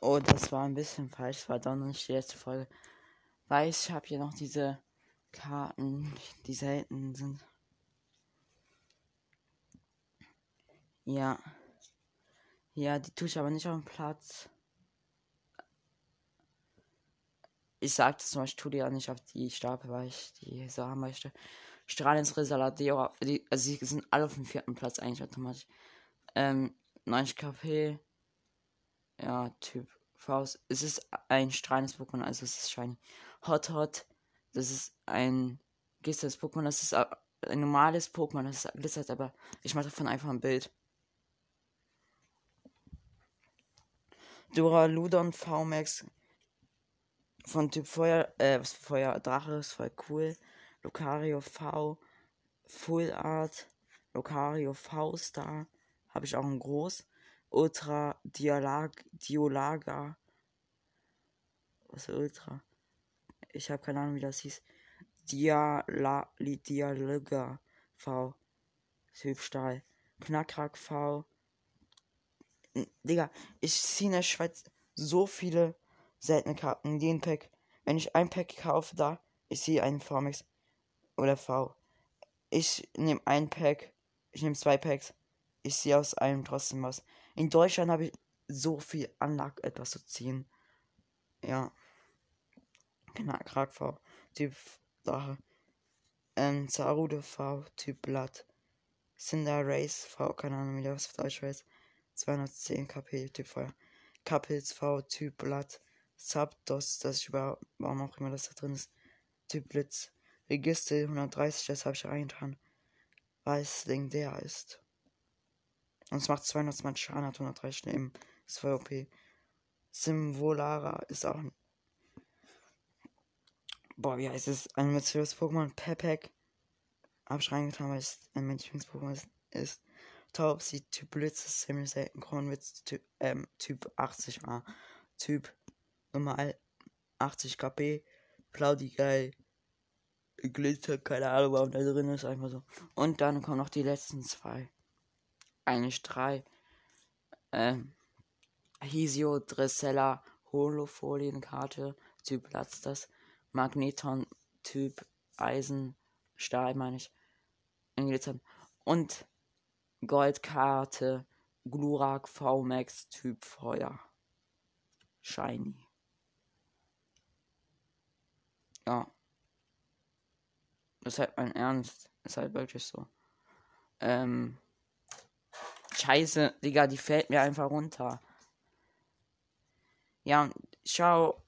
Oh, das war ein bisschen falsch. War doch nicht die letzte Folge. Weil ich habe hier noch diese Karten, die selten sind. Ja. Ja, die tue ich aber nicht auf den Platz. Ich sagte zum Beispiel, tue die ja nicht auf die Stapel, weil ich die so haben möchte. Strahlens Resaladeo, die, also sie sind alle auf dem vierten Platz eigentlich automatisch. Ähm, 90 KP. Ja, Typ Faust. Es ist ein strahlendes Pokémon, also es ist shiny. Hot Hot. Das ist ein glitzerndes Pokémon. Das ist ein normales Pokémon. Das ist glitzert, aber ich mache davon einfach ein Bild. Duraludon VMAX von Typ Feuer, äh, was Feuer Drache ist voll cool. Lucario V Full Art. Lucario V Star. Habe ich auch ein groß. Ultra Dialag, Diolaga. Was ist Ultra? Ich habe keine Ahnung, wie das hieß. Diala, Dialaga V. Typ Stahl. Knackrack V. Digga, ich ziehe in der Schweiz so viele seltene Karten. Den Pack. Wenn ich ein Pack kaufe, da, ich sehe einen VMAX oder V. Ich nehme ein Pack. Ich nehme zwei Packs. Ich sehe aus allem trotzdem was. In Deutschland habe ich so viel Anlag, etwas zu ziehen. Ja. Genau, V. Typ Sache. Ähm, Zarude V. Typ Blatt. Cinder Race V. Keine Ahnung, wie das auf Deutsch heißt. 210 KP Typ Feuer. Kapils V Typ Blatt. Subdos, das ich über, warum auch immer das da drin ist. Typ Blitz. Register 130, das habe ich reingetan. Weil es legendär ist. Und es macht 220 Schaden, hat 130 Leben. Ist voll OP. Simvolara ist auch ein. Boah, wie heißt es? Ein mysteriöses Pokémon. Pepek. Hab ich reingetan, weil es ein Lieblings-Pokémon ist. ist. Taubsi, Typ Blitz ist ziemlich selten. Kronwitz, Typ, ähm, Typ 80a. Typ normal 80 KP. Plaudigei. Glitter, keine Ahnung, warum da drin ist, einfach so. Und dann kommen noch die letzten zwei. Eigentlich drei. Ähm, Hisio, Dressella, Holofalienkarte, Typ Platz das. Magneton, Typ Eisen, Stahl, meine ich. In Glitzern. Und Goldkarte, Glurak VMAX Typ Feuer. Shiny. Ja. Das ist halt mein Ernst. Das ist halt wirklich so. Ähm. Scheiße, Digga, die fällt mir einfach runter. Ja, ciao.